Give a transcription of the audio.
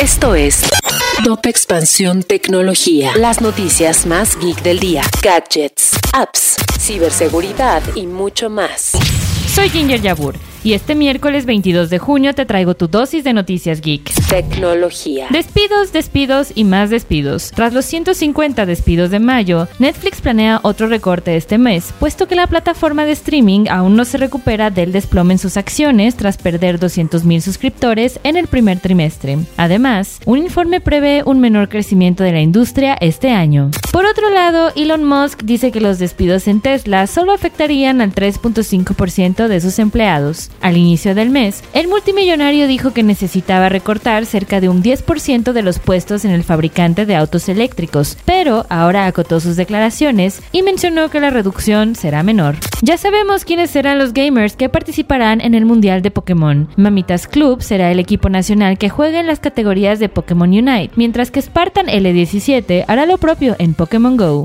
Esto es Top Expansión Tecnología. Las noticias más geek del día. Gadgets, apps, ciberseguridad y mucho más. Soy Ginger Yabur y este miércoles 22 de junio te traigo tu dosis de noticias geek. Tecnología. Despidos, despidos y más despidos. Tras los 150 despidos de mayo, Netflix planea otro recorte este mes, puesto que la plataforma de streaming aún no se recupera del desplome en sus acciones tras perder 200.000 suscriptores en el primer trimestre. Además, un informe prevé un menor crecimiento de la industria este año. Por otro lado, Elon Musk dice que los despidos en Tesla solo afectarían al 3.5% de sus empleados. Al inicio del mes, el multimillonario dijo que necesitaba recortar cerca de un 10% de los puestos en el fabricante de autos eléctricos, pero ahora acotó sus declaraciones y mencionó que la reducción será menor. Ya sabemos quiénes serán los gamers que participarán en el Mundial de Pokémon. Mamitas Club será el equipo nacional que juega en las categorías de Pokémon Unite, mientras que Spartan L17 hará lo propio en Pokémon Go.